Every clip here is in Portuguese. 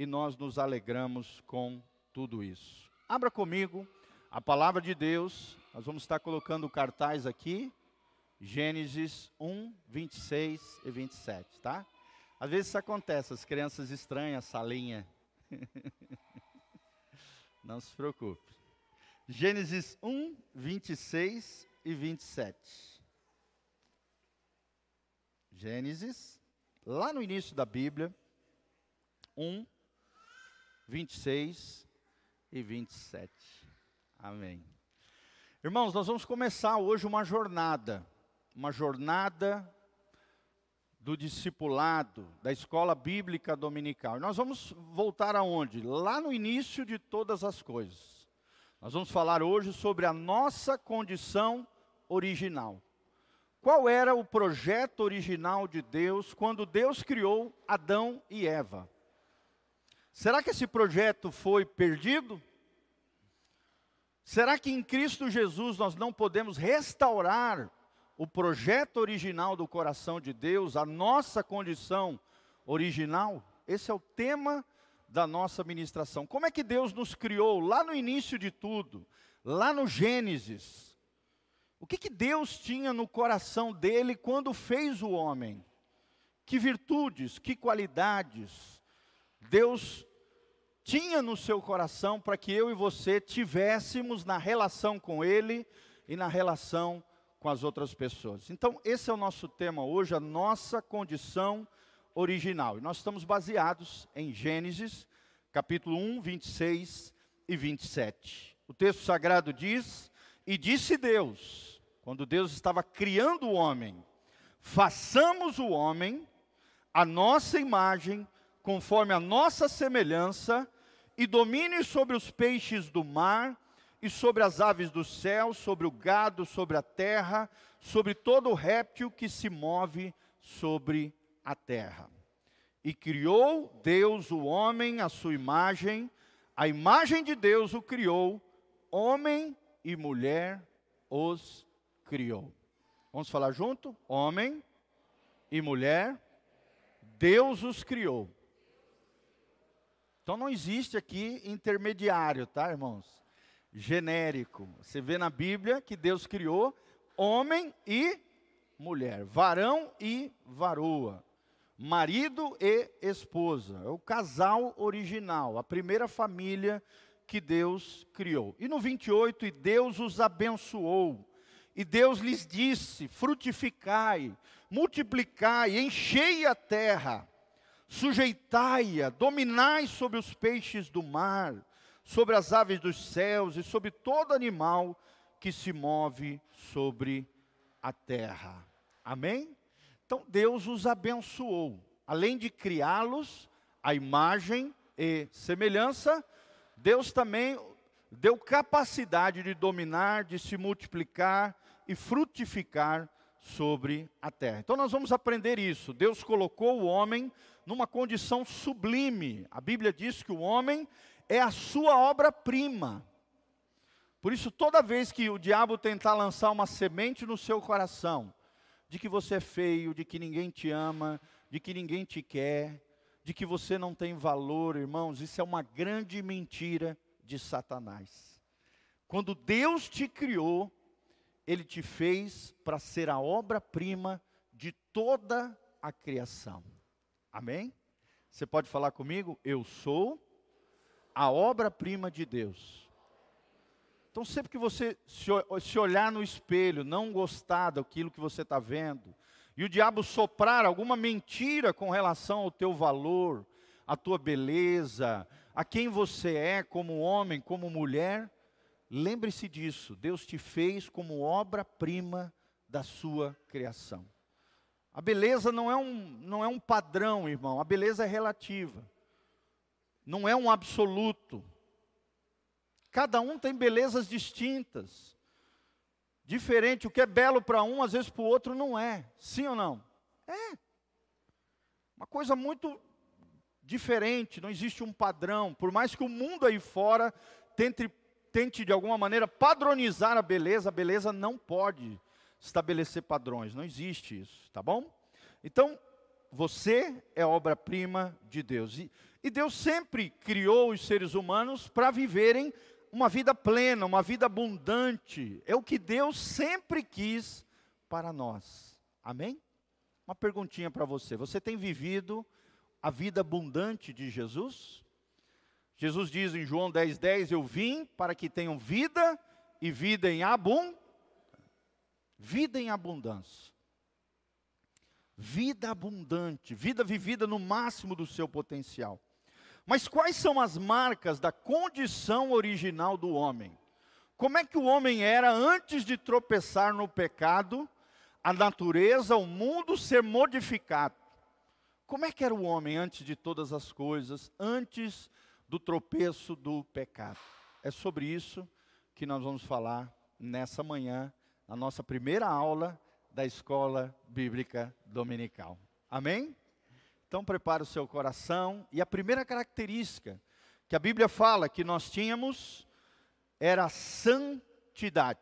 e nós nos alegramos com tudo isso. Abra comigo a palavra de Deus, nós vamos estar colocando cartaz aqui, Gênesis 1, 26 e 27, tá? Às vezes isso acontece, as crianças estranham a salinha. Não se preocupe. Gênesis 1, 26 e 27. Gênesis, lá no início da Bíblia, 1, 26 e 27. Amém. Irmãos, nós vamos começar hoje uma jornada, uma jornada do discipulado, da escola bíblica dominical. Nós vamos voltar aonde? Lá no início de todas as coisas. Nós vamos falar hoje sobre a nossa condição original. Qual era o projeto original de Deus quando Deus criou Adão e Eva? Será que esse projeto foi perdido? Será que em Cristo Jesus nós não podemos restaurar o projeto original do coração de Deus, a nossa condição original? Esse é o tema da nossa ministração. Como é que Deus nos criou lá no início de tudo, lá no Gênesis? O que, que Deus tinha no coração dele quando fez o homem? Que virtudes, que qualidades Deus tinha no seu coração para que eu e você tivéssemos na relação com Ele e na relação com as outras pessoas. Então, esse é o nosso tema hoje, a nossa condição original. E nós estamos baseados em Gênesis, capítulo 1, 26 e 27. O texto sagrado diz: E disse Deus, quando Deus estava criando o homem, façamos o homem a nossa imagem, conforme a nossa semelhança, e domine sobre os peixes do mar, e sobre as aves do céu, sobre o gado, sobre a terra, sobre todo o réptil que se move sobre a terra. E criou Deus o homem à sua imagem, a imagem de Deus o criou, homem e mulher os criou. Vamos falar junto? Homem e mulher, Deus os criou. Então não existe aqui intermediário, tá, irmãos? Genérico. Você vê na Bíblia que Deus criou homem e mulher, varão e varoa, marido e esposa. É o casal original, a primeira família que Deus criou. E no 28, e Deus os abençoou. E Deus lhes disse: frutificai, multiplicai, enchei a terra sujeitai-a, dominai sobre os peixes do mar, sobre as aves dos céus e sobre todo animal que se move sobre a terra. Amém? Então Deus os abençoou. Além de criá-los, a imagem e semelhança, Deus também deu capacidade de dominar, de se multiplicar e frutificar sobre a terra. Então nós vamos aprender isso. Deus colocou o homem numa condição sublime. A Bíblia diz que o homem é a sua obra-prima. Por isso, toda vez que o diabo tentar lançar uma semente no seu coração, de que você é feio, de que ninguém te ama, de que ninguém te quer, de que você não tem valor, irmãos, isso é uma grande mentira de Satanás. Quando Deus te criou, Ele te fez para ser a obra-prima de toda a criação. Amém? Você pode falar comigo? Eu sou a obra-prima de Deus. Então, sempre que você se olhar no espelho, não gostar daquilo que você está vendo, e o diabo soprar alguma mentira com relação ao teu valor, à tua beleza, a quem você é como homem, como mulher, lembre-se disso. Deus te fez como obra-prima da sua criação. A beleza não é um, não é um padrão, irmão. A beleza é relativa. Não é um absoluto. Cada um tem belezas distintas. Diferente, o que é belo para um, às vezes para o outro não é. Sim ou não? É. Uma coisa muito diferente, não existe um padrão. Por mais que o mundo aí fora tente, tente de alguma maneira padronizar a beleza, a beleza não pode estabelecer padrões, não existe isso, tá bom? Então, você é obra-prima de Deus. E, E Deus sempre criou os seres humanos para viverem uma vida plena, uma vida abundante. É o que Deus sempre quis para nós. Amém? Uma perguntinha para você: você tem vivido a vida abundante de Jesus? Jesus diz em João 10,10: 10, Eu vim para que tenham vida e vida em abundância. Vida em abundância. Vida abundante, vida vivida no máximo do seu potencial. Mas quais são as marcas da condição original do homem? Como é que o homem era antes de tropeçar no pecado, a natureza, o mundo ser modificado? Como é que era o homem antes de todas as coisas, antes do tropeço do pecado? É sobre isso que nós vamos falar nessa manhã, na nossa primeira aula da escola bíblica dominical. Amém? Então prepare o seu coração. E a primeira característica que a Bíblia fala que nós tínhamos era a santidade.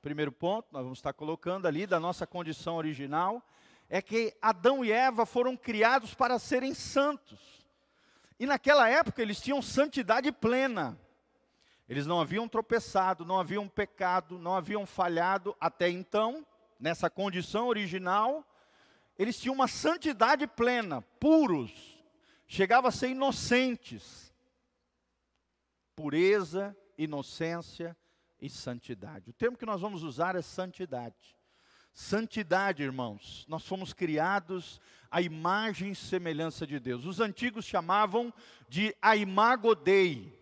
Primeiro ponto, nós vamos estar colocando ali da nossa condição original, é que Adão e Eva foram criados para serem santos. E naquela época eles tinham santidade plena. Eles não haviam tropeçado, não haviam pecado, não haviam falhado até então, nessa condição original, eles tinham uma santidade plena, puros, chegava a ser inocentes. Pureza, inocência e santidade. O termo que nós vamos usar é santidade. Santidade, irmãos, nós fomos criados à imagem e semelhança de Deus. Os antigos chamavam de a imago Dei.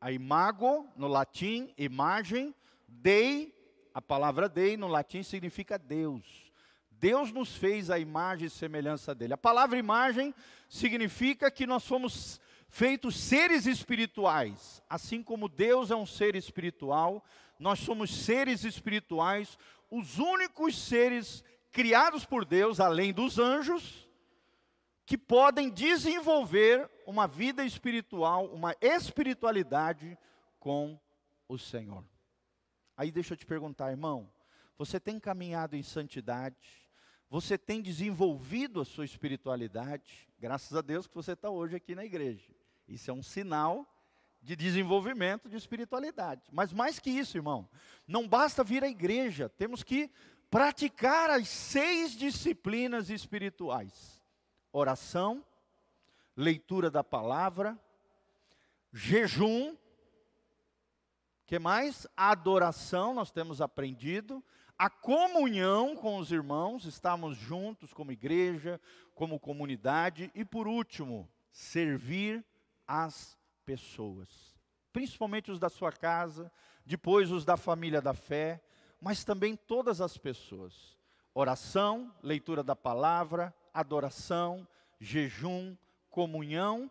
A imago, no latim, imagem, Dei, a palavra Dei no latim significa Deus. Deus nos fez a imagem e semelhança dele. A palavra imagem significa que nós fomos feitos seres espirituais. Assim como Deus é um ser espiritual, nós somos seres espirituais, os únicos seres criados por Deus, além dos anjos, que podem desenvolver uma vida espiritual, uma espiritualidade com o Senhor. Aí deixa eu te perguntar, irmão, você tem caminhado em santidade? Você tem desenvolvido a sua espiritualidade, graças a Deus que você está hoje aqui na igreja. Isso é um sinal de desenvolvimento de espiritualidade. Mas mais que isso, irmão, não basta vir à igreja, temos que praticar as seis disciplinas espirituais: oração, leitura da palavra, jejum, que mais? Adoração, nós temos aprendido, a comunhão com os irmãos, estamos juntos como igreja, como comunidade, e por último, servir as pessoas, principalmente os da sua casa, depois os da família da fé, mas também todas as pessoas. Oração, leitura da palavra, adoração, jejum, comunhão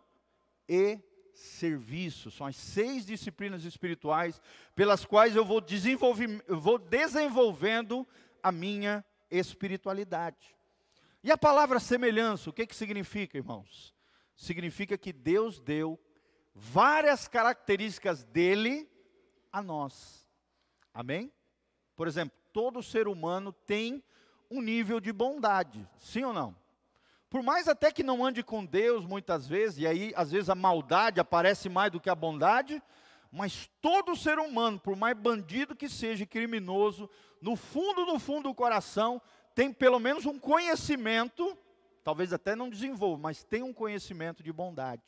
e serviço. São as seis disciplinas espirituais pelas quais eu vou, vou desenvolvendo a minha espiritualidade. E a palavra semelhança, o que, que significa, irmãos? Significa que Deus deu várias características dele a nós. Amém? Por exemplo, todo ser humano tem um nível de bondade, sim ou não? Por mais até que não ande com Deus muitas vezes, e aí às vezes a maldade aparece mais do que a bondade, mas todo ser humano, por mais bandido que seja, criminoso, no fundo, no fundo do coração, tem pelo menos um conhecimento, talvez até não desenvolva, mas tem um conhecimento de bondade.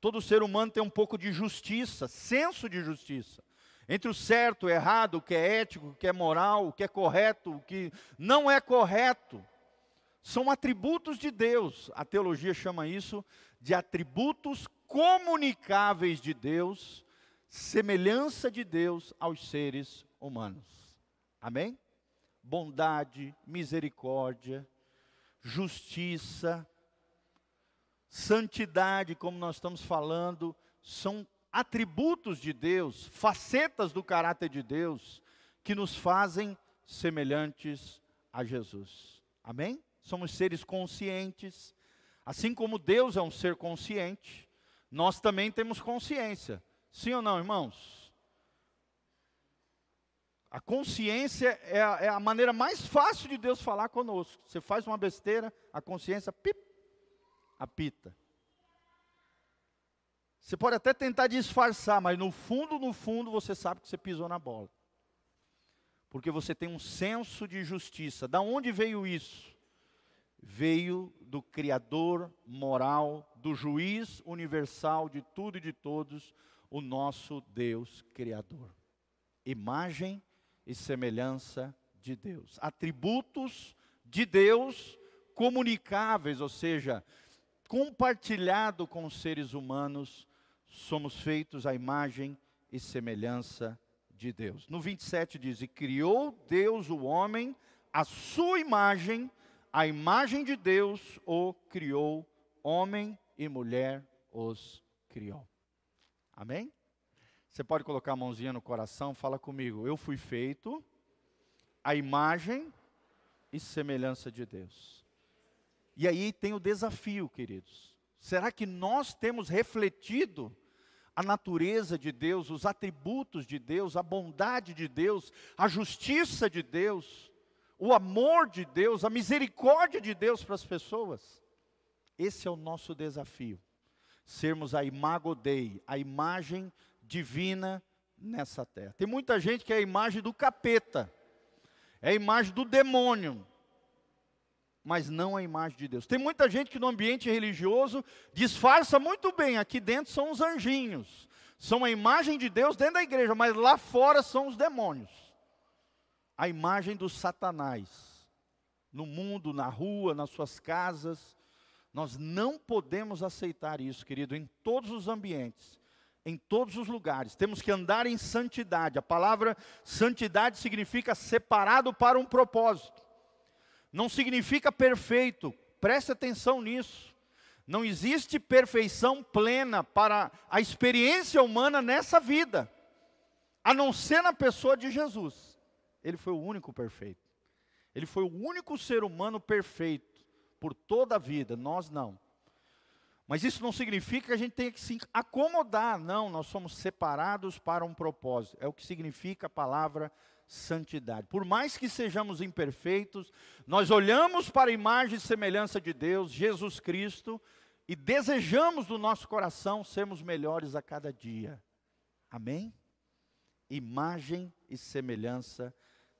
Todo ser humano tem um pouco de justiça, senso de justiça. Entre o certo, o errado, o que é ético, o que é moral, o que é correto, o que não é correto são atributos de Deus. A teologia chama isso de atributos comunicáveis de Deus, semelhança de Deus aos seres humanos. Amém? Bondade, misericórdia, justiça, santidade, como nós estamos falando, são atributos de Deus, facetas do caráter de Deus, que nos fazem semelhantes a Jesus. Amém? somos seres conscientes. Assim como Deus é um ser consciente, nós também temos consciência. Sim ou não, irmãos? A consciência é a, é a maneira mais fácil de Deus falar conosco. Você faz uma besteira, a consciência, pip, apita. Você pode até tentar disfarçar, mas no fundo, no fundo, você sabe que você pisou na bola. Porque você tem um senso de justiça. Da onde veio isso? Veio do Criador moral, do juiz universal de tudo e de todos, o nosso Deus Criador. Imagem e semelhança de Deus. Atributos de Deus comunicáveis, ou seja, compartilhado com os seres humanos, somos feitos à imagem e semelhança de Deus. No 27 diz: E criou Deus o homem à sua imagem, a imagem de Deus o criou, homem e mulher os criou. Amém? Você pode colocar a mãozinha no coração, fala comigo. Eu fui feito a imagem e semelhança de Deus. E aí tem o desafio, queridos. Será que nós temos refletido a natureza de Deus, os atributos de Deus, a bondade de Deus, a justiça de Deus, o amor de Deus, a misericórdia de Deus para as pessoas? Esse é o nosso desafio. Sermos a imago Dei, a imagem divina nessa terra. Tem muita gente que é a imagem do capeta é a imagem do demônio, mas não a imagem de Deus. Tem muita gente que no ambiente religioso disfarça muito bem, aqui dentro são os anjinhos, são a imagem de Deus dentro da igreja, mas lá fora são os demônios. A imagem do Satanás, no mundo, na rua, nas suas casas. Nós não podemos aceitar isso, querido, em todos os ambientes em todos os lugares. Temos que andar em santidade. A palavra santidade significa separado para um propósito. Não significa perfeito. Preste atenção nisso. Não existe perfeição plena para a experiência humana nessa vida, a não ser na pessoa de Jesus. Ele foi o único perfeito. Ele foi o único ser humano perfeito por toda a vida, nós não. Mas isso não significa que a gente tenha que se acomodar, não, nós somos separados para um propósito. É o que significa a palavra santidade. Por mais que sejamos imperfeitos, nós olhamos para a imagem e semelhança de Deus, Jesus Cristo, e desejamos do nosso coração sermos melhores a cada dia. Amém? Imagem e semelhança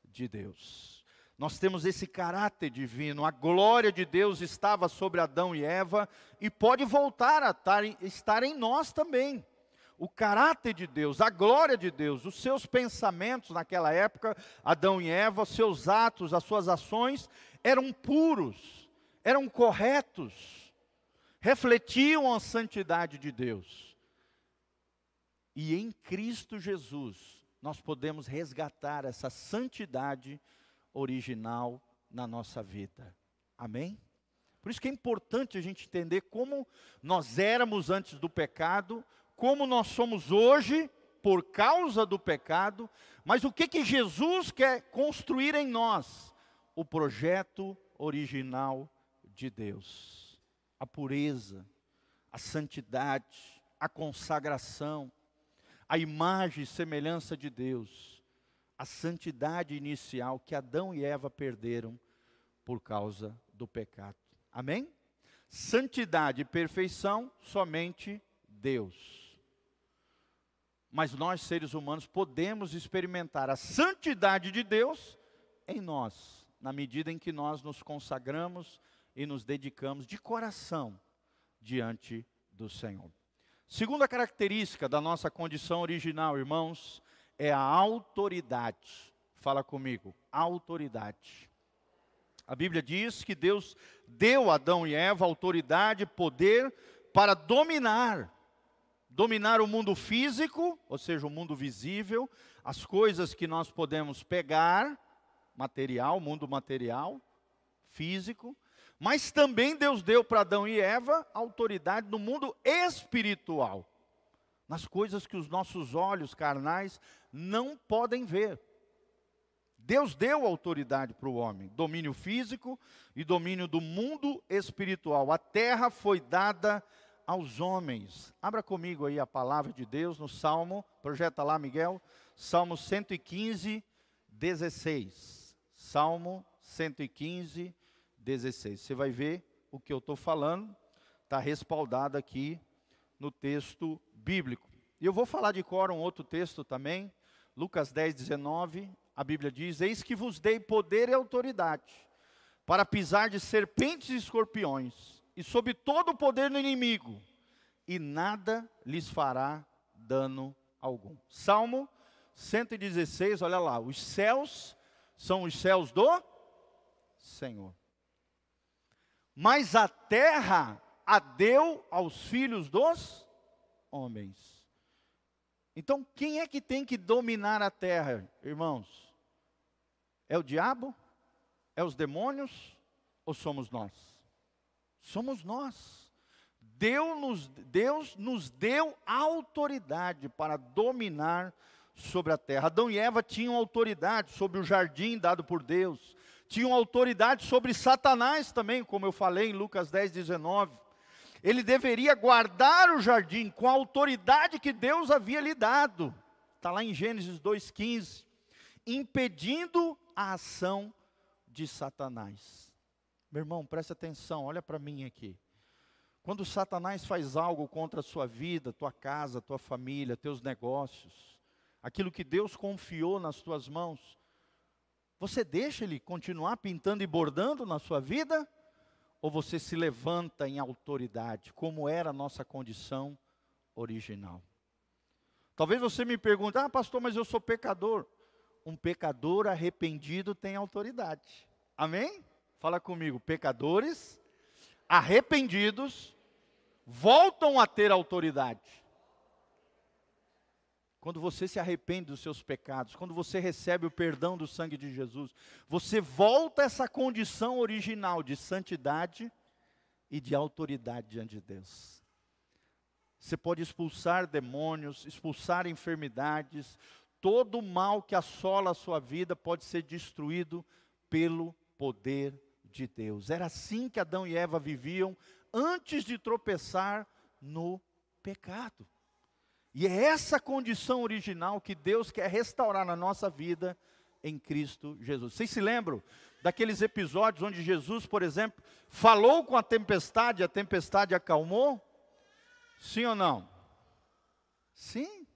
de Deus. Nós temos esse caráter divino, a glória de Deus estava sobre Adão e Eva e pode voltar a estar em nós também. O caráter de Deus, a glória de Deus, os seus pensamentos naquela época, Adão e Eva, seus atos, as suas ações eram puros, eram corretos, refletiam a santidade de Deus. E em Cristo Jesus, nós podemos resgatar essa santidade original na nossa vida. Amém? Por isso que é importante a gente entender como nós éramos antes do pecado, como nós somos hoje por causa do pecado, mas o que que Jesus quer construir em nós? O projeto original de Deus. A pureza, a santidade, a consagração, a imagem e semelhança de Deus a santidade inicial que Adão e Eva perderam por causa do pecado. Amém? Santidade e perfeição, somente Deus. Mas nós, seres humanos, podemos experimentar a santidade de Deus em nós, na medida em que nós nos consagramos e nos dedicamos de coração diante do Senhor. Segunda característica da nossa condição original, irmãos, é a autoridade. Fala comigo, autoridade. A Bíblia diz que Deus deu a Adão e Eva autoridade, poder para dominar, dominar o mundo físico, ou seja, o mundo visível, as coisas que nós podemos pegar, material, mundo material, físico, mas também Deus deu para Adão e Eva autoridade no mundo espiritual nas coisas que os nossos olhos carnais não podem ver. Deus deu autoridade para o homem, domínio físico e domínio do mundo espiritual. A terra foi dada aos homens. Abra comigo aí a palavra de Deus no Salmo, projeta lá, Miguel, Salmo 115, 16. Salmo 115, 16. Você vai ver o que eu estou falando, está respaldado aqui no texto bíblico. E eu vou falar de cor um outro texto também, Lucas 10, 19, a Bíblia diz: Eis que vos dei poder e autoridade para pisar de serpentes e escorpiões, e sob todo o poder do inimigo, e nada lhes fará dano algum. Salmo 116, olha lá, os céus são os céus do Senhor. Mas a terra a deu aos filhos dos homens. Então, quem é que tem que dominar a terra, irmãos? É o diabo? É os demônios? Ou somos nós? Somos nós. Deus nos, Deus nos deu autoridade para dominar sobre a terra. Adão e Eva tinham autoridade sobre o jardim dado por Deus, tinham autoridade sobre Satanás também, como eu falei em Lucas 10, 19. Ele deveria guardar o jardim com a autoridade que Deus havia lhe dado. Está lá em Gênesis 2,15. Impedindo a ação de Satanás. Meu irmão, preste atenção, olha para mim aqui. Quando Satanás faz algo contra a sua vida, tua casa, tua família, teus negócios, aquilo que Deus confiou nas tuas mãos, você deixa ele continuar pintando e bordando na sua vida? Ou você se levanta em autoridade, como era a nossa condição original? Talvez você me pergunte, ah, pastor, mas eu sou pecador. Um pecador arrependido tem autoridade. Amém? Fala comigo, pecadores arrependidos voltam a ter autoridade. Quando você se arrepende dos seus pecados, quando você recebe o perdão do sangue de Jesus, você volta a essa condição original de santidade e de autoridade diante de Deus. Você pode expulsar demônios, expulsar enfermidades, todo mal que assola a sua vida pode ser destruído pelo poder de Deus. Era assim que Adão e Eva viviam antes de tropeçar no pecado. E é essa condição original que Deus quer restaurar na nossa vida em Cristo Jesus. Vocês se lembram daqueles episódios onde Jesus, por exemplo, falou com a tempestade, a tempestade acalmou? Sim ou não? Sim,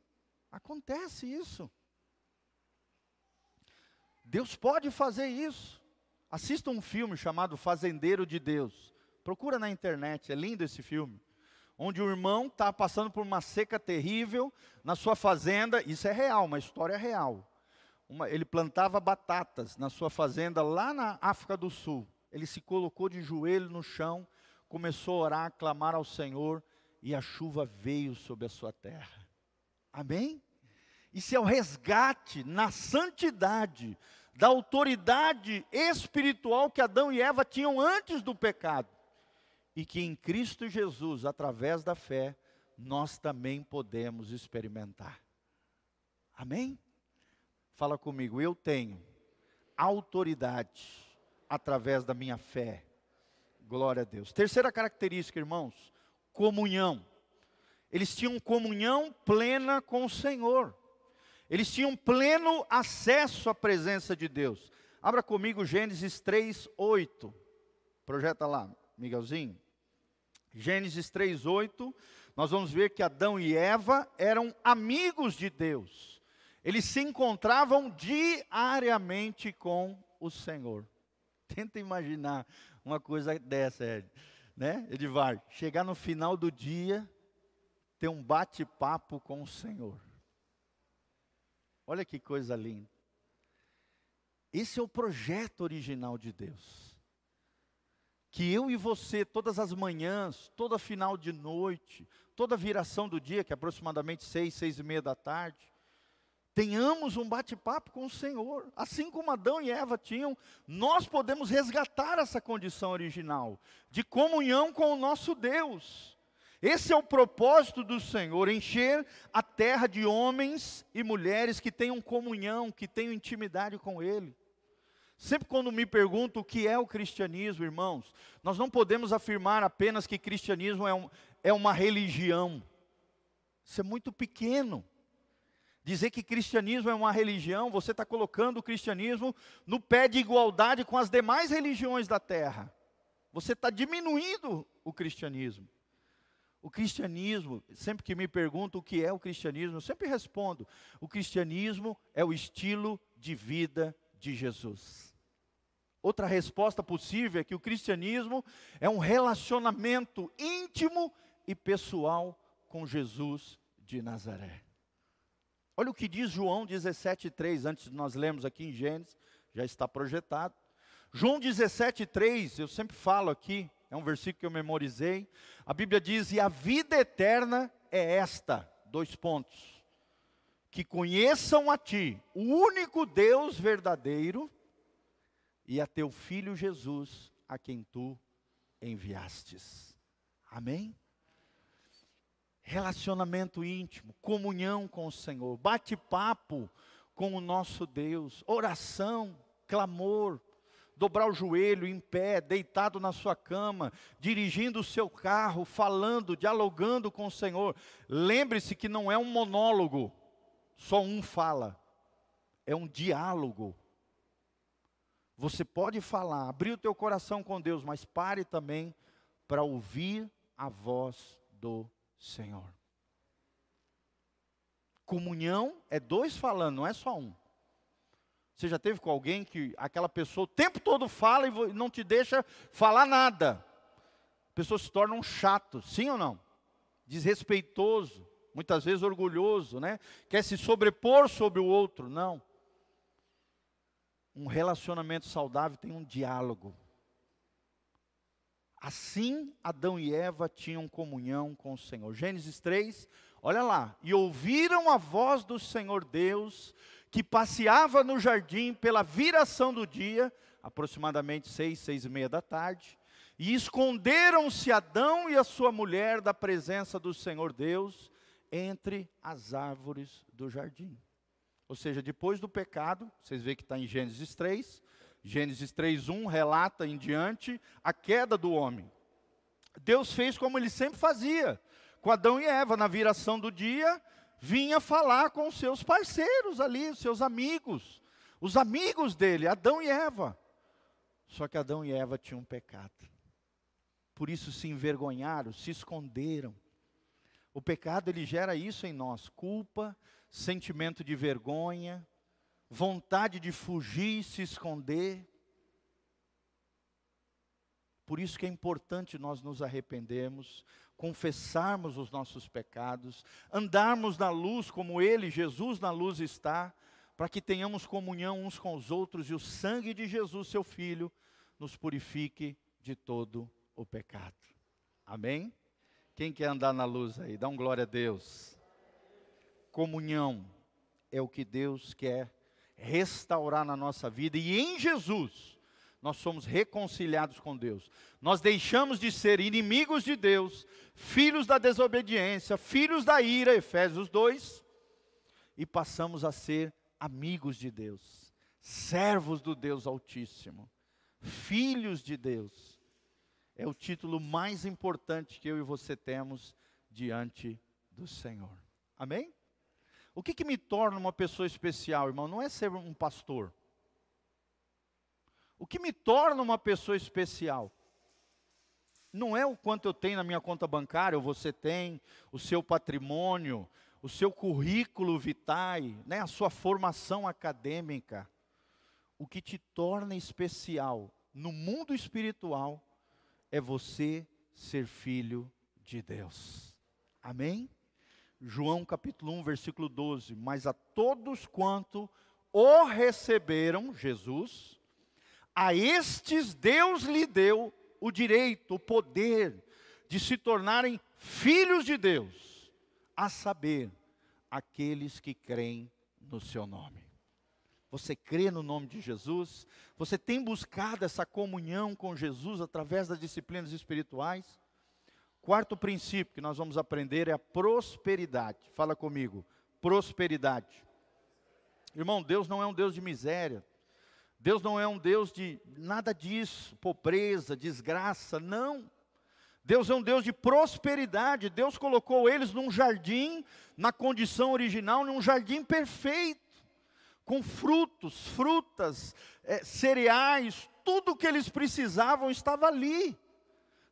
acontece isso. Deus pode fazer isso. Assista um filme chamado Fazendeiro de Deus. Procura na internet, é lindo esse filme onde o irmão está passando por uma seca terrível na sua fazenda. Isso é real, uma história real. Uma, ele plantava batatas na sua fazenda lá na África do Sul. Ele se colocou de joelho no chão, começou a orar, a clamar ao Senhor, e a chuva veio sobre a sua terra. Amém? Isso é o resgate na santidade da autoridade espiritual que Adão e Eva tinham antes do pecado e que em Cristo Jesus, através da fé, nós também podemos experimentar. Amém? Fala comigo, eu tenho autoridade através da minha fé. Glória a Deus. Terceira característica, irmãos, comunhão. Eles tinham comunhão plena com o Senhor. Eles tinham pleno acesso à presença de Deus. Abra comigo Gênesis 3, 8. Projeta lá, Miguelzinho. Gênesis 3:8, nós vamos ver que Adão e Eva eram amigos de Deus. Eles se encontravam diariamente com o Senhor. Tenta imaginar uma coisa dessa, né, Edivar? Chegar no final do dia, ter um bate-papo com o Senhor. Olha que coisa linda. Esse é o projeto original de Deus que eu e você, todas as manhãs, toda final de noite, toda viração do dia, que é aproximadamente seis, seis e meia da tarde, tenhamos um bate-papo com o Senhor, assim como Adão e Eva tinham, nós podemos resgatar essa condição original, de comunhão com o nosso Deus. Esse é o propósito do Senhor, encher a terra de homens e mulheres que tenham comunhão, que tenham intimidade com Ele. Sempre quando me pergunto o que é o cristianismo, irmãos, nós não podemos afirmar apenas que cristianismo é, um, é uma religião. Isso é muito pequeno. Dizer que cristianismo é uma religião, você está colocando o cristianismo no pé de igualdade com as demais religiões da terra. Você está diminuindo o cristianismo. O cristianismo, sempre que me perguntam o que é o cristianismo, eu sempre respondo: o cristianismo é o estilo de vida de Jesus. Outra resposta possível é que o cristianismo é um relacionamento íntimo e pessoal com Jesus de Nazaré. Olha o que diz João 17,3, antes de nós lermos aqui em Gênesis, já está projetado. João 17,3, eu sempre falo aqui, é um versículo que eu memorizei. A Bíblia diz: E a vida eterna é esta, dois pontos. Que conheçam a Ti, o único Deus verdadeiro, e a Teu Filho Jesus, a quem Tu enviastes. Amém? Relacionamento íntimo, comunhão com o Senhor, bate-papo com o nosso Deus, oração, clamor, dobrar o joelho em pé, deitado na sua cama, dirigindo o seu carro, falando, dialogando com o Senhor. Lembre-se que não é um monólogo, só um fala, é um diálogo. Você pode falar, abrir o teu coração com Deus, mas pare também para ouvir a voz do Senhor. Comunhão é dois falando, não é só um. Você já teve com alguém que aquela pessoa o tempo todo fala e não te deixa falar nada? A pessoa se torna um chato, sim ou não? Desrespeitoso, muitas vezes orgulhoso, né? Quer se sobrepor sobre o outro, não. Um relacionamento saudável tem um diálogo. Assim Adão e Eva tinham comunhão com o Senhor. Gênesis 3, olha lá. E ouviram a voz do Senhor Deus que passeava no jardim pela viração do dia, aproximadamente seis, seis e meia da tarde, e esconderam-se Adão e a sua mulher da presença do Senhor Deus entre as árvores do jardim. Ou seja, depois do pecado, vocês veem que está em Gênesis 3, Gênesis 3:1 relata em diante a queda do homem. Deus fez como ele sempre fazia, com Adão e Eva, na viração do dia, vinha falar com seus parceiros ali, seus amigos, os amigos dele, Adão e Eva. Só que Adão e Eva tinham pecado. Por isso se envergonharam, se esconderam. O pecado ele gera isso em nós: culpa, sentimento de vergonha, vontade de fugir, se esconder. Por isso que é importante nós nos arrependermos, confessarmos os nossos pecados, andarmos na luz como Ele, Jesus, na luz está, para que tenhamos comunhão uns com os outros e o sangue de Jesus, seu Filho, nos purifique de todo o pecado. Amém? Quem quer andar na luz aí? Dá um glória a Deus. Comunhão é o que Deus quer restaurar na nossa vida e em Jesus nós somos reconciliados com Deus. Nós deixamos de ser inimigos de Deus, filhos da desobediência, filhos da ira, Efésios 2, e passamos a ser amigos de Deus, servos do Deus Altíssimo, filhos de Deus. É o título mais importante que eu e você temos diante do Senhor. Amém? O que, que me torna uma pessoa especial, irmão? Não é ser um pastor. O que me torna uma pessoa especial não é o quanto eu tenho na minha conta bancária, ou você tem, o seu patrimônio, o seu currículo vitae, né, a sua formação acadêmica. O que te torna especial no mundo espiritual é você ser filho de Deus. Amém? João capítulo 1, versículo 12. Mas a todos quanto o receberam, Jesus, a estes Deus lhe deu o direito, o poder de se tornarem filhos de Deus, a saber, aqueles que creem no seu nome. Você crê no nome de Jesus? Você tem buscado essa comunhão com Jesus através das disciplinas espirituais? Quarto princípio que nós vamos aprender é a prosperidade. Fala comigo, prosperidade. Irmão, Deus não é um Deus de miséria. Deus não é um Deus de nada disso, pobreza, desgraça, não. Deus é um Deus de prosperidade. Deus colocou eles num jardim, na condição original, num jardim perfeito, com frutos, frutas, é, cereais, tudo o que eles precisavam estava ali.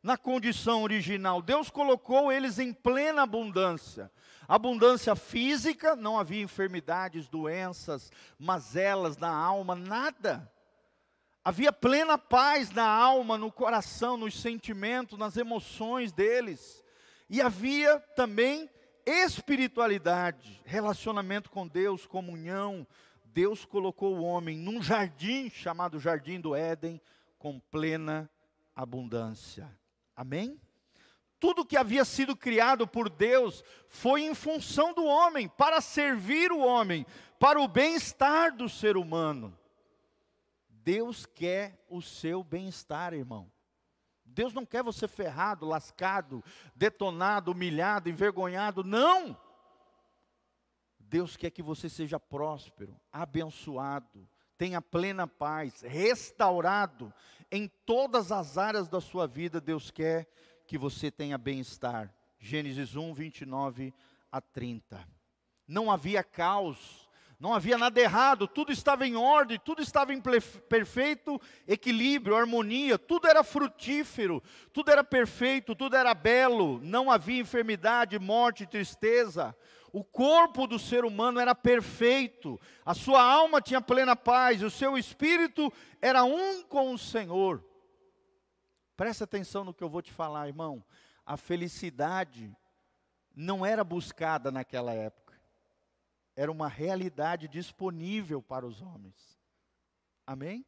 Na condição original. Deus colocou eles em plena abundância. Abundância física, não havia enfermidades, doenças, mazelas na alma, nada. Havia plena paz na alma, no coração, nos sentimentos, nas emoções deles. E havia também espiritualidade, relacionamento com Deus, comunhão. Deus colocou o homem num jardim chamado Jardim do Éden, com plena abundância. Amém? Tudo que havia sido criado por Deus foi em função do homem, para servir o homem, para o bem-estar do ser humano. Deus quer o seu bem-estar, irmão. Deus não quer você ferrado, lascado, detonado, humilhado, envergonhado, não. Deus quer que você seja próspero, abençoado, tenha plena paz, restaurado em todas as áreas da sua vida. Deus quer que você tenha bem-estar. Gênesis 1, 29 a 30. Não havia caos, não havia nada errado, tudo estava em ordem, tudo estava em perfeito equilíbrio, harmonia, tudo era frutífero, tudo era perfeito, tudo era belo, não havia enfermidade, morte, tristeza. O corpo do ser humano era perfeito, a sua alma tinha plena paz, o seu espírito era um com o Senhor. Presta atenção no que eu vou te falar, irmão. A felicidade não era buscada naquela época era uma realidade disponível para os homens. Amém?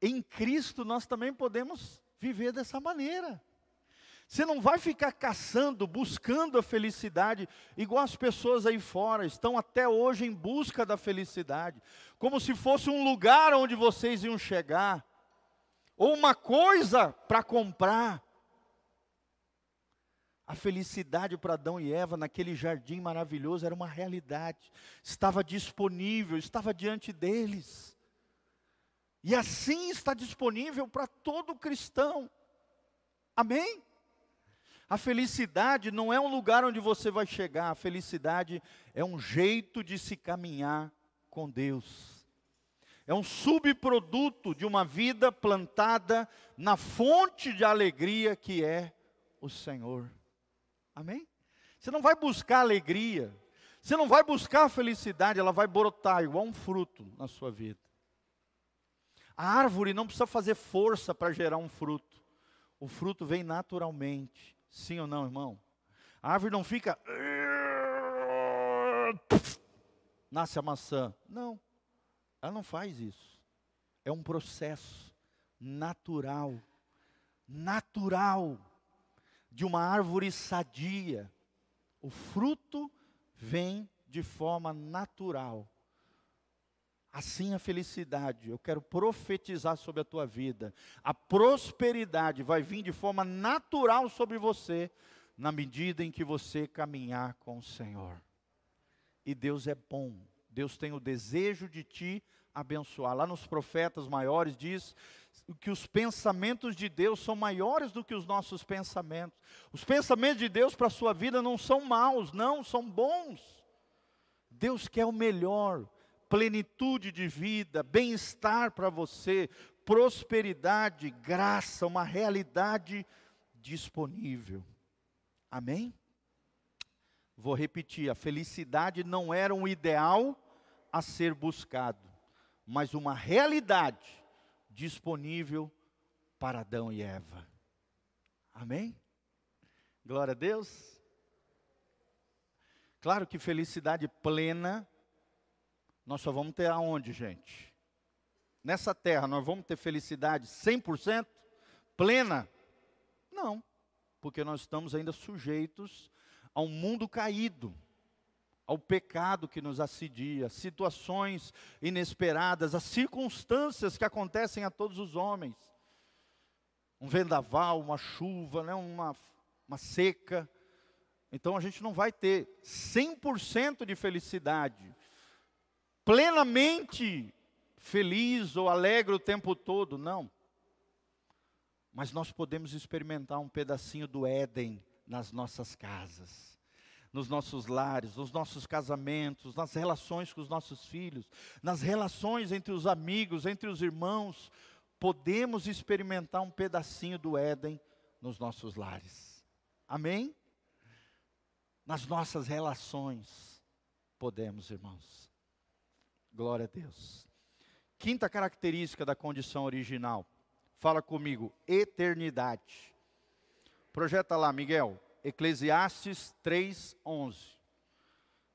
Em Cristo nós também podemos viver dessa maneira. Você não vai ficar caçando, buscando a felicidade, igual as pessoas aí fora estão até hoje em busca da felicidade, como se fosse um lugar onde vocês iam chegar, ou uma coisa para comprar. A felicidade para Adão e Eva naquele jardim maravilhoso era uma realidade, estava disponível, estava diante deles. E assim está disponível para todo cristão. Amém? A felicidade não é um lugar onde você vai chegar, a felicidade é um jeito de se caminhar com Deus. É um subproduto de uma vida plantada na fonte de alegria que é o Senhor. Amém? Você não vai buscar alegria, você não vai buscar felicidade, ela vai brotar igual um fruto na sua vida. A árvore não precisa fazer força para gerar um fruto. O fruto vem naturalmente. Sim ou não, irmão? A árvore não fica. Nasce a maçã. Não. Ela não faz isso. É um processo natural. Natural de uma árvore sadia. O fruto vem de forma natural. Assim a felicidade, eu quero profetizar sobre a tua vida. A prosperidade vai vir de forma natural sobre você, na medida em que você caminhar com o Senhor. E Deus é bom, Deus tem o desejo de te abençoar. Lá nos profetas maiores diz que os pensamentos de Deus são maiores do que os nossos pensamentos. Os pensamentos de Deus para a sua vida não são maus, não, são bons. Deus quer o melhor, plenitude de vida, bem-estar para você, prosperidade, graça, uma realidade disponível. Amém? Vou repetir: a felicidade não era um ideal a ser buscado, mas uma realidade disponível para Adão e Eva. Amém? Glória a Deus. Claro que felicidade plena nós só vamos ter aonde, gente? Nessa terra nós vamos ter felicidade 100% plena? Não, porque nós estamos ainda sujeitos a um mundo caído ao pecado que nos assedia, situações inesperadas, as circunstâncias que acontecem a todos os homens. Um vendaval, uma chuva, né, uma, uma seca. Então a gente não vai ter 100% de felicidade, plenamente feliz ou alegre o tempo todo, não. Mas nós podemos experimentar um pedacinho do Éden nas nossas casas nos nossos lares, nos nossos casamentos, nas relações com os nossos filhos, nas relações entre os amigos, entre os irmãos, podemos experimentar um pedacinho do Éden nos nossos lares. Amém? Nas nossas relações, podemos, irmãos. Glória a Deus. Quinta característica da condição original. Fala comigo, eternidade. Projeta lá, Miguel. Eclesiastes 3:11.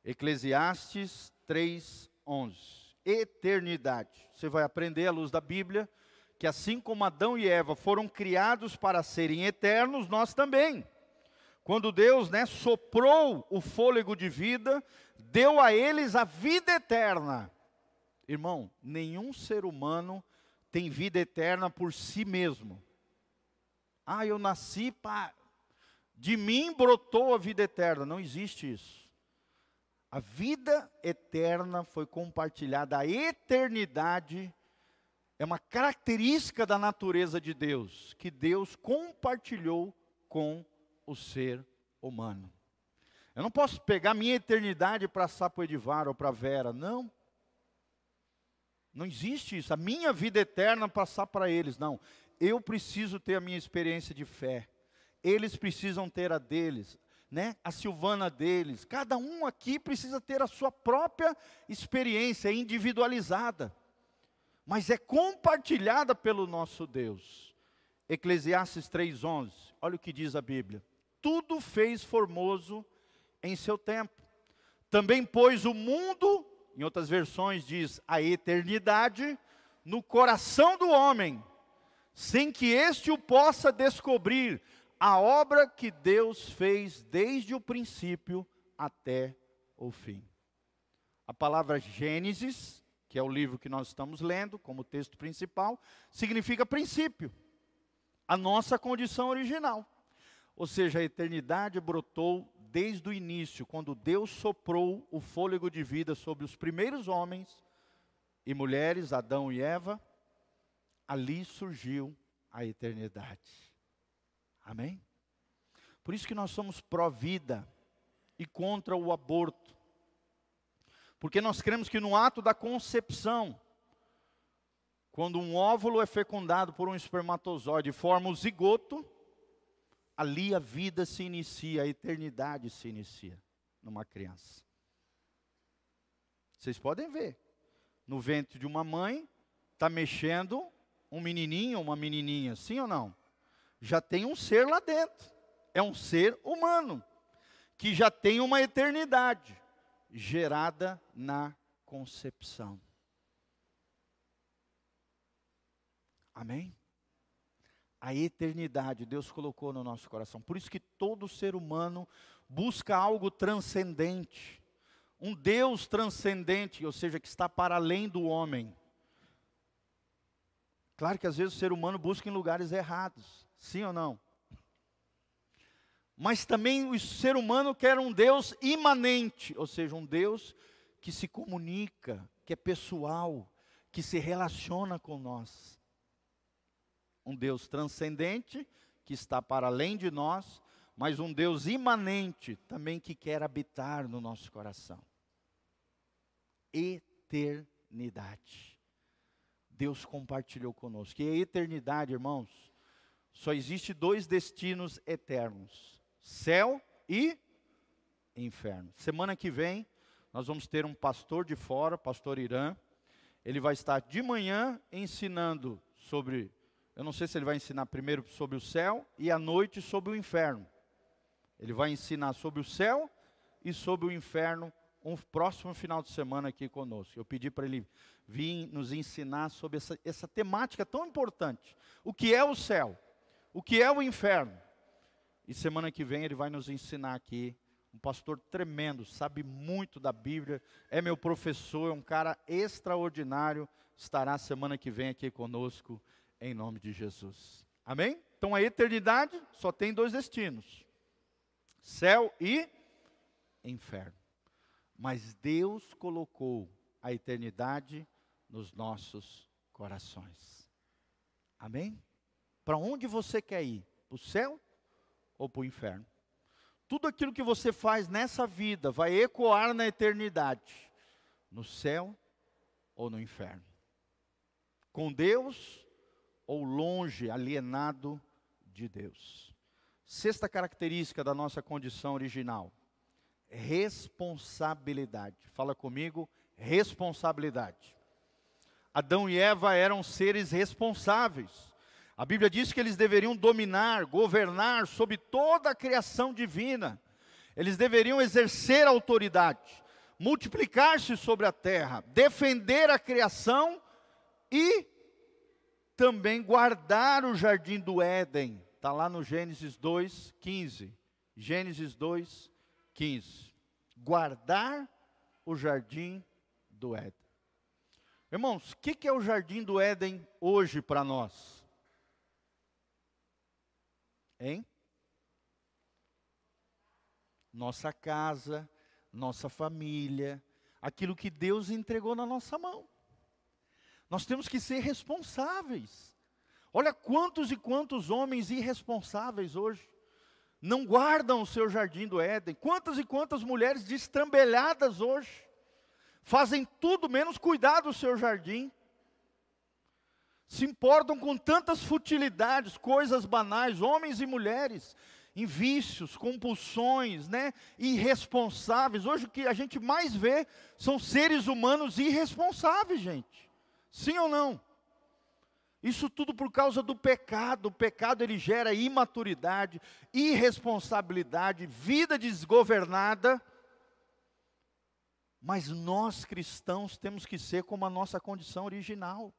Eclesiastes 3:11. Eternidade. Você vai aprender à luz da Bíblia que assim como Adão e Eva foram criados para serem eternos, nós também. Quando Deus, né, soprou o fôlego de vida, deu a eles a vida eterna. Irmão, nenhum ser humano tem vida eterna por si mesmo. Ah, eu nasci para de mim brotou a vida eterna. Não existe isso. A vida eterna foi compartilhada, a eternidade é uma característica da natureza de Deus, que Deus compartilhou com o ser humano. Eu não posso pegar minha eternidade para Sapo Edivar ou para Vera, não. Não existe isso. A minha vida eterna passar para eles, não. Eu preciso ter a minha experiência de fé. Eles precisam ter a deles, né? A Silvana deles. Cada um aqui precisa ter a sua própria experiência individualizada mas é compartilhada pelo nosso Deus. Eclesiastes 3:11. Olha o que diz a Bíblia. Tudo fez formoso em seu tempo. Também pôs o mundo, em outras versões diz a eternidade, no coração do homem, sem que este o possa descobrir a obra que Deus fez desde o princípio até o fim. A palavra Gênesis que é o livro que nós estamos lendo como texto principal, significa princípio, a nossa condição original. Ou seja, a eternidade brotou desde o início, quando Deus soprou o fôlego de vida sobre os primeiros homens e mulheres, Adão e Eva, ali surgiu a eternidade. Amém? Por isso que nós somos pró-vida e contra o aborto. Porque nós cremos que no ato da concepção, quando um óvulo é fecundado por um espermatozoide e forma o zigoto, ali a vida se inicia, a eternidade se inicia numa criança. Vocês podem ver, no ventre de uma mãe, está mexendo um menininho, uma menininha, sim ou não? Já tem um ser lá dentro, é um ser humano, que já tem uma eternidade gerada na concepção. Amém? A eternidade Deus colocou no nosso coração. Por isso que todo ser humano busca algo transcendente. Um Deus transcendente, ou seja, que está para além do homem. Claro que às vezes o ser humano busca em lugares errados, sim ou não? mas também o ser humano quer um Deus imanente, ou seja, um Deus que se comunica, que é pessoal, que se relaciona com nós. Um Deus transcendente, que está para além de nós, mas um Deus imanente também que quer habitar no nosso coração. Eternidade. Deus compartilhou conosco. E a eternidade, irmãos, só existe dois destinos eternos céu e inferno. Semana que vem, nós vamos ter um pastor de fora, pastor Irã. Ele vai estar de manhã ensinando sobre, eu não sei se ele vai ensinar primeiro sobre o céu e à noite sobre o inferno. Ele vai ensinar sobre o céu e sobre o inferno um próximo final de semana aqui conosco. Eu pedi para ele vir nos ensinar sobre essa, essa temática tão importante. O que é o céu? O que é o inferno? E semana que vem ele vai nos ensinar aqui. Um pastor tremendo, sabe muito da Bíblia, é meu professor, é um cara extraordinário. Estará semana que vem aqui conosco, em nome de Jesus. Amém? Então a eternidade só tem dois destinos: céu e inferno. Mas Deus colocou a eternidade nos nossos corações. Amém? Para onde você quer ir? Para o céu ou para o inferno. Tudo aquilo que você faz nessa vida vai ecoar na eternidade, no céu ou no inferno. Com Deus ou longe, alienado de Deus. Sexta característica da nossa condição original: responsabilidade. Fala comigo, responsabilidade. Adão e Eva eram seres responsáveis. A Bíblia diz que eles deveriam dominar, governar sobre toda a criação divina. Eles deveriam exercer autoridade, multiplicar-se sobre a terra, defender a criação e também guardar o jardim do Éden. Está lá no Gênesis 2, 15. Gênesis 2, 15. Guardar o jardim do Éden. Irmãos, o que, que é o jardim do Éden hoje para nós? Hein? Nossa casa, nossa família, aquilo que Deus entregou na nossa mão. Nós temos que ser responsáveis. Olha quantos e quantos homens irresponsáveis hoje não guardam o seu jardim do Éden. Quantas e quantas mulheres destrambelhadas hoje fazem tudo menos cuidar do seu jardim. Se importam com tantas futilidades, coisas banais, homens e mulheres, em vícios, compulsões, né, irresponsáveis. Hoje o que a gente mais vê são seres humanos irresponsáveis, gente. Sim ou não? Isso tudo por causa do pecado. O pecado ele gera imaturidade, irresponsabilidade, vida desgovernada. Mas nós cristãos temos que ser como a nossa condição original: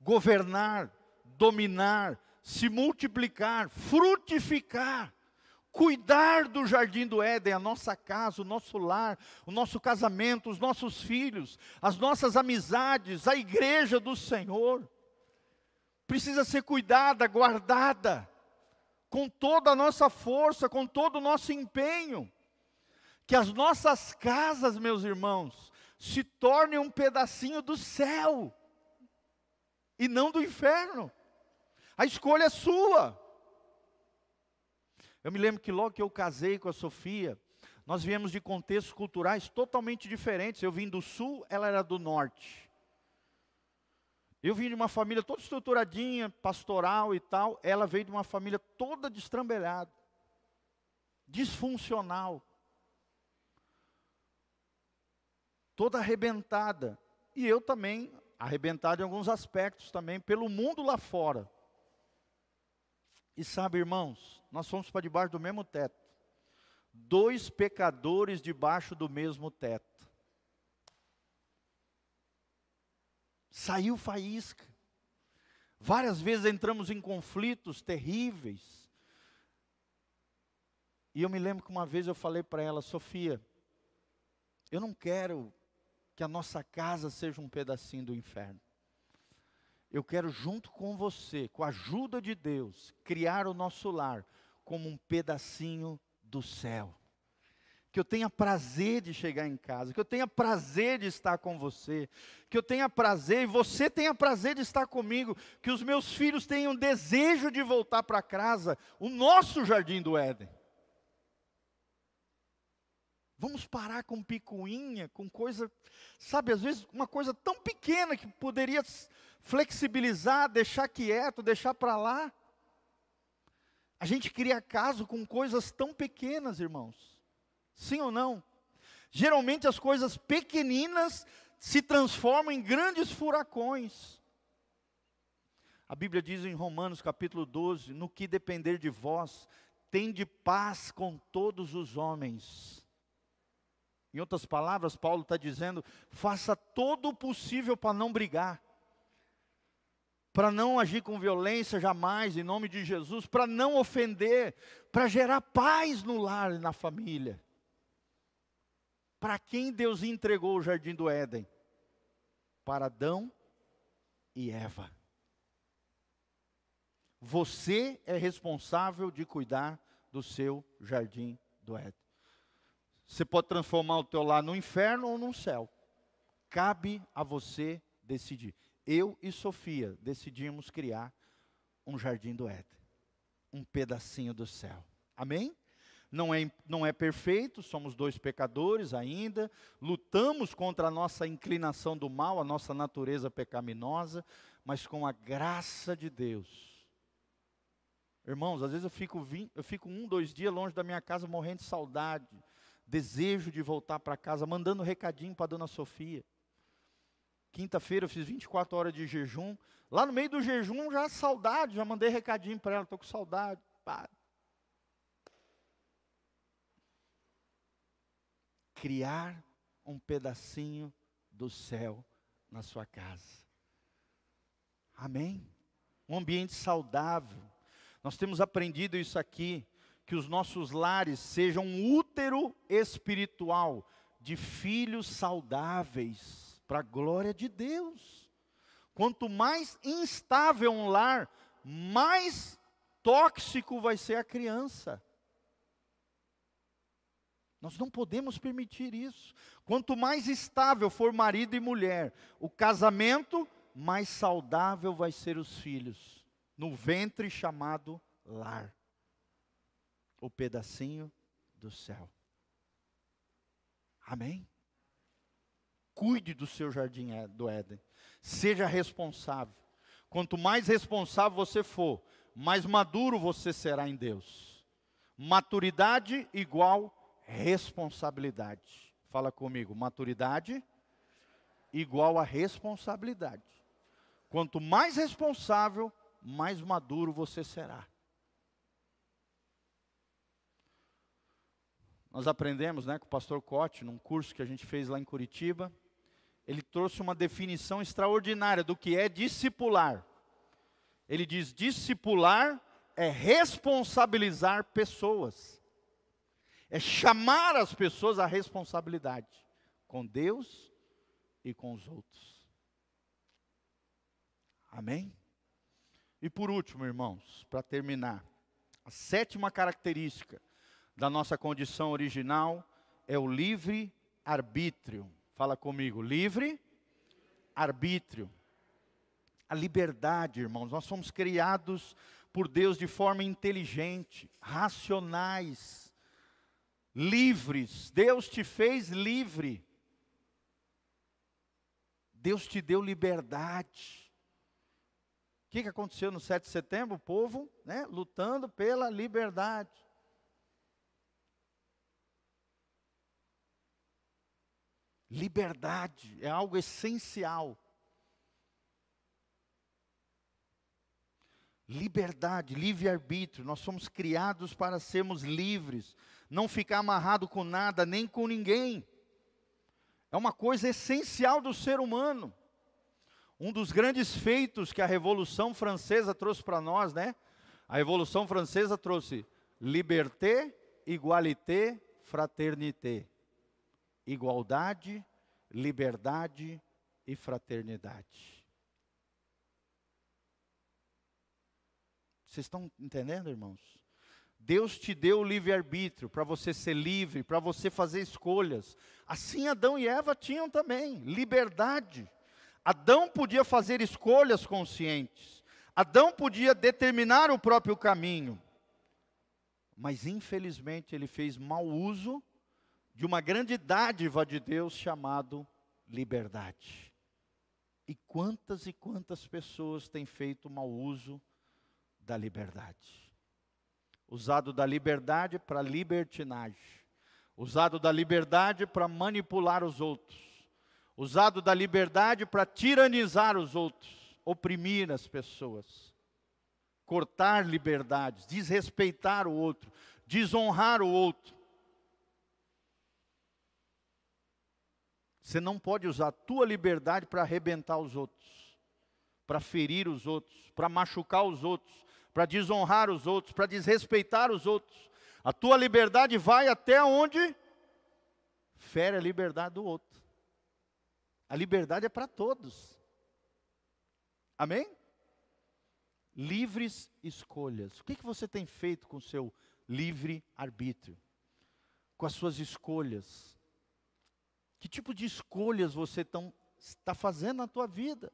governar, dominar, se multiplicar, frutificar cuidar do jardim do Éden, a nossa casa, o nosso lar, o nosso casamento, os nossos filhos, as nossas amizades, a igreja do Senhor. Precisa ser cuidada, guardada, com toda a nossa força, com todo o nosso empenho. Que as nossas casas, meus irmãos, se tornem um pedacinho do céu e não do inferno. A escolha é sua. Eu me lembro que logo que eu casei com a Sofia, nós viemos de contextos culturais totalmente diferentes. Eu vim do sul, ela era do norte. Eu vim de uma família toda estruturadinha, pastoral e tal. Ela veio de uma família toda destrambelhada, disfuncional, toda arrebentada. E eu também, arrebentado em alguns aspectos também, pelo mundo lá fora. E sabe, irmãos, nós fomos para debaixo do mesmo teto. Dois pecadores debaixo do mesmo teto. Saiu faísca. Várias vezes entramos em conflitos terríveis. E eu me lembro que uma vez eu falei para ela, Sofia, eu não quero que a nossa casa seja um pedacinho do inferno eu quero, junto com você, com a ajuda de Deus, criar o nosso lar como um pedacinho do céu. Que eu tenha prazer de chegar em casa, que eu tenha prazer de estar com você, que eu tenha prazer e você tenha prazer de estar comigo, que os meus filhos tenham desejo de voltar para casa, o nosso jardim do Éden. Vamos parar com picuinha, com coisa, sabe, às vezes uma coisa tão pequena que poderia flexibilizar, deixar quieto, deixar para lá. A gente cria caso com coisas tão pequenas, irmãos. Sim ou não? Geralmente as coisas pequeninas se transformam em grandes furacões. A Bíblia diz em Romanos capítulo 12: No que depender de vós, tende paz com todos os homens. Em outras palavras, Paulo está dizendo: faça todo o possível para não brigar para não agir com violência jamais, em nome de Jesus, para não ofender, para gerar paz no lar e na família. Para quem Deus entregou o jardim do Éden? Para Adão e Eva. Você é responsável de cuidar do seu jardim do Éden. Você pode transformar o teu lar no inferno ou no céu. Cabe a você decidir eu e Sofia decidimos criar um jardim do Éden, um pedacinho do céu. Amém? Não é, não é perfeito, somos dois pecadores ainda, lutamos contra a nossa inclinação do mal, a nossa natureza pecaminosa, mas com a graça de Deus, Irmãos, às vezes eu fico, vim, eu fico um, dois dias longe da minha casa morrendo de saudade, desejo de voltar para casa, mandando recadinho para a dona Sofia. Quinta-feira eu fiz 24 horas de jejum. Lá no meio do jejum, já saudade, já mandei recadinho para ela, estou com saudade. Pá. Criar um pedacinho do céu na sua casa. Amém? Um ambiente saudável. Nós temos aprendido isso aqui, que os nossos lares sejam um útero espiritual de filhos saudáveis, para a glória de Deus. Quanto mais instável um lar, mais tóxico vai ser a criança. Nós não podemos permitir isso. Quanto mais estável for marido e mulher, o casamento, mais saudável vai ser os filhos, no ventre chamado lar. O pedacinho do céu. Amém? Cuide do seu jardim do Éden. Seja responsável. Quanto mais responsável você for, mais maduro você será em Deus. Maturidade igual responsabilidade. Fala comigo, maturidade igual a responsabilidade. Quanto mais responsável, mais maduro você será. Nós aprendemos né, com o pastor Cote, num curso que a gente fez lá em Curitiba, ele trouxe uma definição extraordinária do que é discipular. Ele diz: discipular é responsabilizar pessoas é chamar as pessoas à responsabilidade com Deus e com os outros. Amém? E por último, irmãos, para terminar, a sétima característica da nossa condição original é o livre arbítrio. Fala comigo, livre arbítrio. A liberdade, irmãos, nós somos criados por Deus de forma inteligente, racionais livres. Deus te fez livre. Deus te deu liberdade. O que, que aconteceu no 7 de setembro? O povo né, lutando pela liberdade. Liberdade é algo essencial. Liberdade, livre-arbítrio, nós somos criados para sermos livres não ficar amarrado com nada, nem com ninguém. É uma coisa essencial do ser humano. Um dos grandes feitos que a Revolução Francesa trouxe para nós, né? A Revolução Francesa trouxe liberté, igualité, fraternité. Igualdade, liberdade e fraternidade. Vocês estão entendendo, irmãos? Deus te deu o livre-arbítrio para você ser livre, para você fazer escolhas. Assim Adão e Eva tinham também liberdade. Adão podia fazer escolhas conscientes. Adão podia determinar o próprio caminho. Mas infelizmente ele fez mau uso de uma grande dádiva de Deus chamado liberdade. E quantas e quantas pessoas têm feito mau uso da liberdade? usado da liberdade para libertinagem, usado da liberdade para manipular os outros, usado da liberdade para tiranizar os outros, oprimir as pessoas, cortar liberdades, desrespeitar o outro, desonrar o outro. Você não pode usar a tua liberdade para arrebentar os outros, para ferir os outros, para machucar os outros, para desonrar os outros, para desrespeitar os outros. A tua liberdade vai até onde fere a liberdade do outro. A liberdade é para todos. Amém? Livres escolhas. O que, que você tem feito com o seu livre arbítrio? Com as suas escolhas? Que tipo de escolhas você tão, está fazendo na tua vida?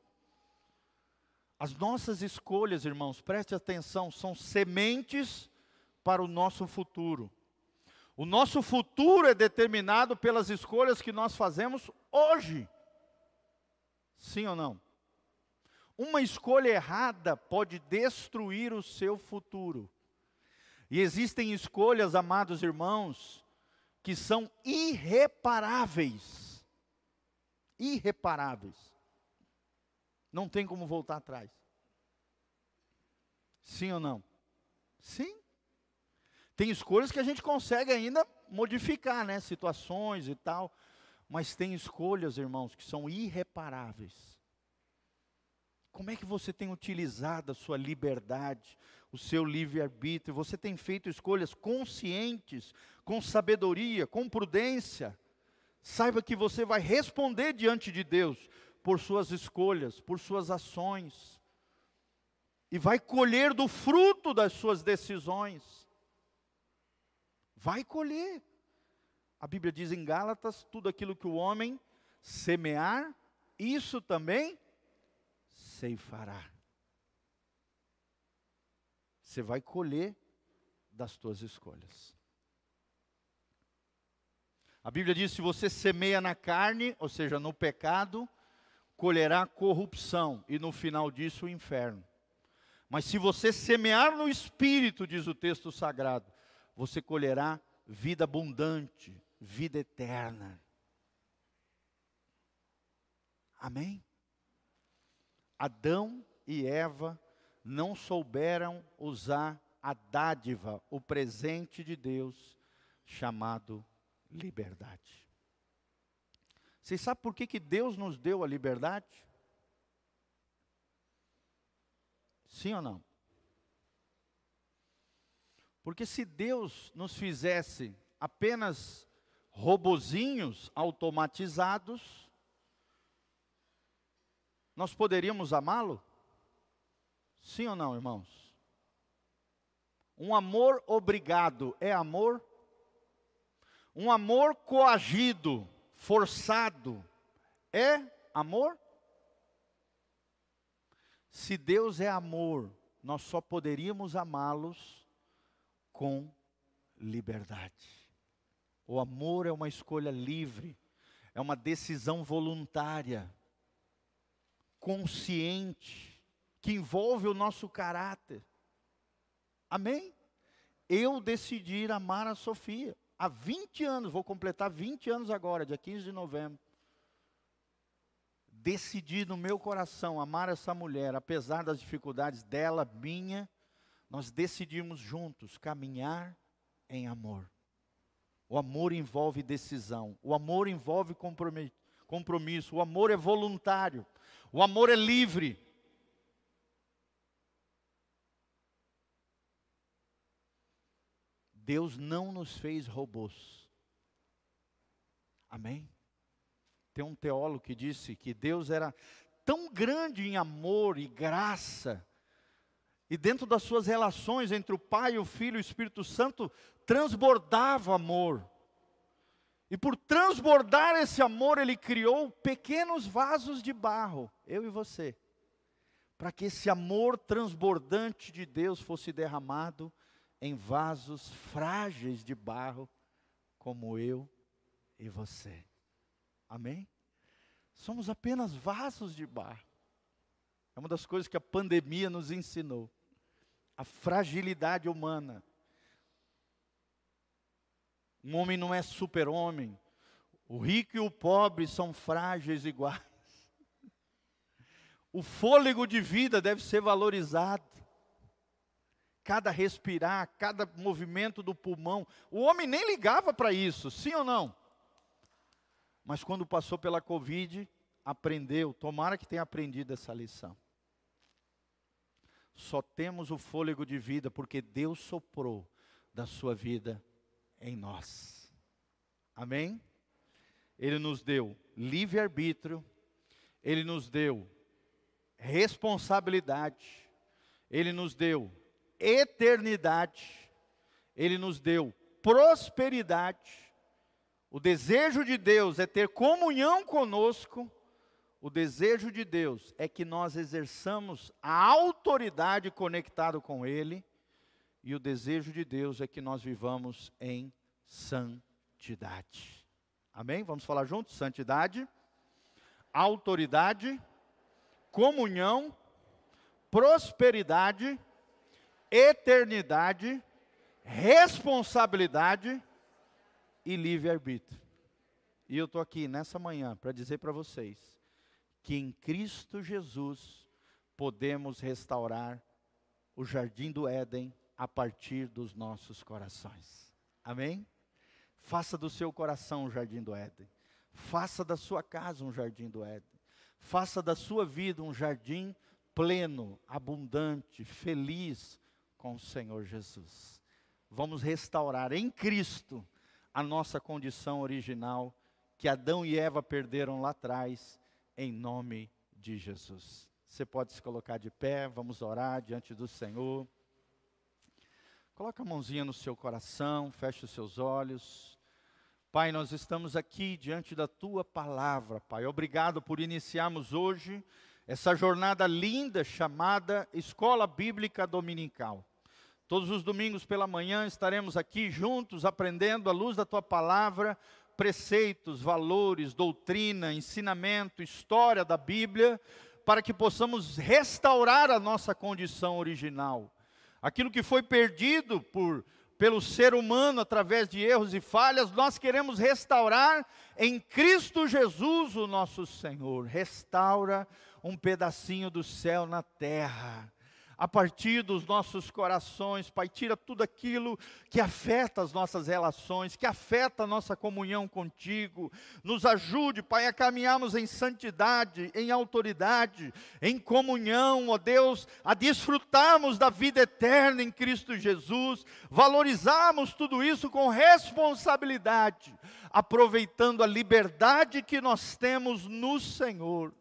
As nossas escolhas, irmãos, preste atenção, são sementes para o nosso futuro. O nosso futuro é determinado pelas escolhas que nós fazemos hoje. Sim ou não? Uma escolha errada pode destruir o seu futuro. E existem escolhas, amados irmãos, que são irreparáveis. Irreparáveis. Não tem como voltar atrás. Sim ou não? Sim. Tem escolhas que a gente consegue ainda modificar, né? Situações e tal. Mas tem escolhas, irmãos, que são irreparáveis. Como é que você tem utilizado a sua liberdade, o seu livre-arbítrio? Você tem feito escolhas conscientes, com sabedoria, com prudência? Saiba que você vai responder diante de Deus por suas escolhas, por suas ações. E vai colher do fruto das suas decisões. Vai colher. A Bíblia diz em Gálatas: tudo aquilo que o homem semear, isso também ceifará. Você vai colher das tuas escolhas. A Bíblia diz: se você semeia na carne, ou seja, no pecado, colherá corrupção, e no final disso o inferno. Mas se você semear no espírito, diz o texto sagrado, você colherá vida abundante, vida eterna. Amém? Adão e Eva não souberam usar a dádiva, o presente de Deus, chamado liberdade. Vocês sabem por que, que Deus nos deu a liberdade? Sim ou não? Porque se Deus nos fizesse apenas robozinhos automatizados, nós poderíamos amá-lo? Sim ou não, irmãos? Um amor obrigado é amor? Um amor coagido, forçado, é amor? Se Deus é amor, nós só poderíamos amá-los com liberdade. O amor é uma escolha livre, é uma decisão voluntária, consciente, que envolve o nosso caráter. Amém? Eu decidi amar a Sofia. Há 20 anos, vou completar 20 anos agora, dia 15 de novembro. Decidi no meu coração amar essa mulher, apesar das dificuldades dela, minha, nós decidimos juntos caminhar em amor. O amor envolve decisão, o amor envolve compromisso, o amor é voluntário, o amor é livre. Deus não nos fez robôs. Amém? Tem um teólogo que disse que Deus era tão grande em amor e graça, e dentro das suas relações entre o Pai, o Filho e o Espírito Santo, transbordava amor. E por transbordar esse amor, ele criou pequenos vasos de barro, eu e você, para que esse amor transbordante de Deus fosse derramado em vasos frágeis de barro, como eu e você. Amém? Somos apenas vasos de barro. É uma das coisas que a pandemia nos ensinou. A fragilidade humana. Um homem não é super-homem. O rico e o pobre são frágeis iguais. O fôlego de vida deve ser valorizado. Cada respirar, cada movimento do pulmão. O homem nem ligava para isso, sim ou não? Mas quando passou pela Covid, aprendeu. Tomara que tenha aprendido essa lição. Só temos o fôlego de vida porque Deus soprou da sua vida em nós. Amém? Ele nos deu livre-arbítrio, Ele nos deu responsabilidade, Ele nos deu eternidade, Ele nos deu prosperidade. O desejo de Deus é ter comunhão conosco, o desejo de Deus é que nós exerçamos a autoridade conectado com Ele, e o desejo de Deus é que nós vivamos em santidade. Amém? Vamos falar juntos? Santidade, autoridade, comunhão, prosperidade, eternidade responsabilidade e livre-arbítrio. E eu estou aqui nessa manhã para dizer para vocês que em Cristo Jesus podemos restaurar o jardim do Éden a partir dos nossos corações. Amém? Faça do seu coração um jardim do Éden. Faça da sua casa um jardim do Éden. Faça da sua vida um jardim pleno, abundante, feliz com o Senhor Jesus. Vamos restaurar em Cristo a nossa condição original que Adão e Eva perderam lá atrás, em nome de Jesus. Você pode se colocar de pé, vamos orar diante do Senhor. Coloca a mãozinha no seu coração, feche os seus olhos. Pai, nós estamos aqui diante da tua palavra, Pai. Obrigado por iniciarmos hoje essa jornada linda chamada Escola Bíblica Dominical. Todos os domingos pela manhã estaremos aqui juntos aprendendo à luz da tua palavra preceitos, valores, doutrina, ensinamento, história da Bíblia, para que possamos restaurar a nossa condição original. Aquilo que foi perdido por pelo ser humano através de erros e falhas, nós queremos restaurar em Cristo Jesus o nosso Senhor. Restaura um pedacinho do céu na terra a partir dos nossos corações, Pai, tira tudo aquilo que afeta as nossas relações, que afeta a nossa comunhão contigo. Nos ajude, Pai, a caminharmos em santidade, em autoridade, em comunhão, ó Deus, a desfrutarmos da vida eterna em Cristo Jesus, valorizarmos tudo isso com responsabilidade, aproveitando a liberdade que nós temos no Senhor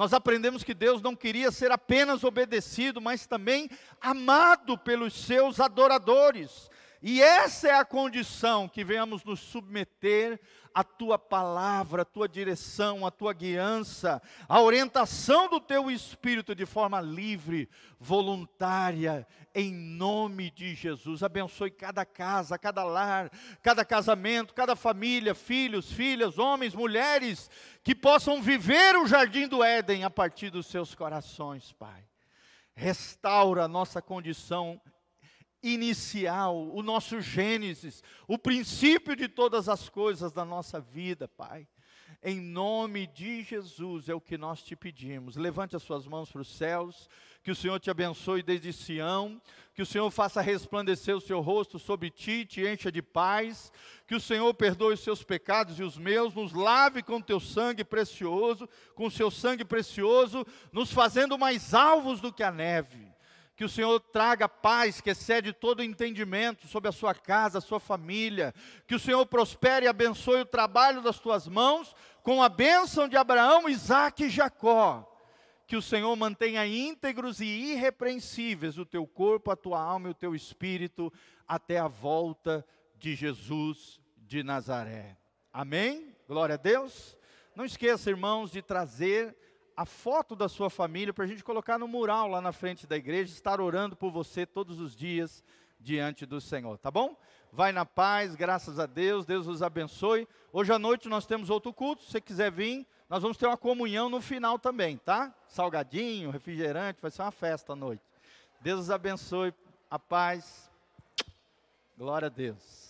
nós aprendemos que Deus não queria ser apenas obedecido, mas também amado pelos seus adoradores. E essa é a condição que venhamos nos submeter à tua palavra, à tua direção, à tua guiança, à orientação do teu espírito de forma livre, voluntária, em nome de Jesus. Abençoe cada casa, cada lar, cada casamento, cada família, filhos, filhas, homens, mulheres, que possam viver o jardim do Éden a partir dos seus corações, Pai. Restaura a nossa condição inicial, o nosso Gênesis, o princípio de todas as coisas da nossa vida, Pai. Em nome de Jesus é o que nós te pedimos. Levante as suas mãos para os céus, que o Senhor te abençoe desde Sião, que o Senhor faça resplandecer o seu rosto sobre ti, te encha de paz, que o Senhor perdoe os seus pecados e os meus, nos lave com teu sangue precioso, com o seu sangue precioso, nos fazendo mais alvos do que a neve que o Senhor traga paz que excede todo entendimento sobre a sua casa, a sua família, que o Senhor prospere e abençoe o trabalho das tuas mãos, com a bênção de Abraão, Isaac e Jacó. Que o Senhor mantenha íntegros e irrepreensíveis o teu corpo, a tua alma e o teu espírito, até a volta de Jesus de Nazaré. Amém? Glória a Deus. Não esqueça, irmãos, de trazer a foto da sua família para a gente colocar no mural lá na frente da igreja, estar orando por você todos os dias diante do Senhor, tá bom? Vai na paz, graças a Deus, Deus os abençoe. Hoje à noite nós temos outro culto, se você quiser vir, nós vamos ter uma comunhão no final também, tá? Salgadinho, refrigerante, vai ser uma festa à noite. Deus os abençoe, a paz. Glória a Deus.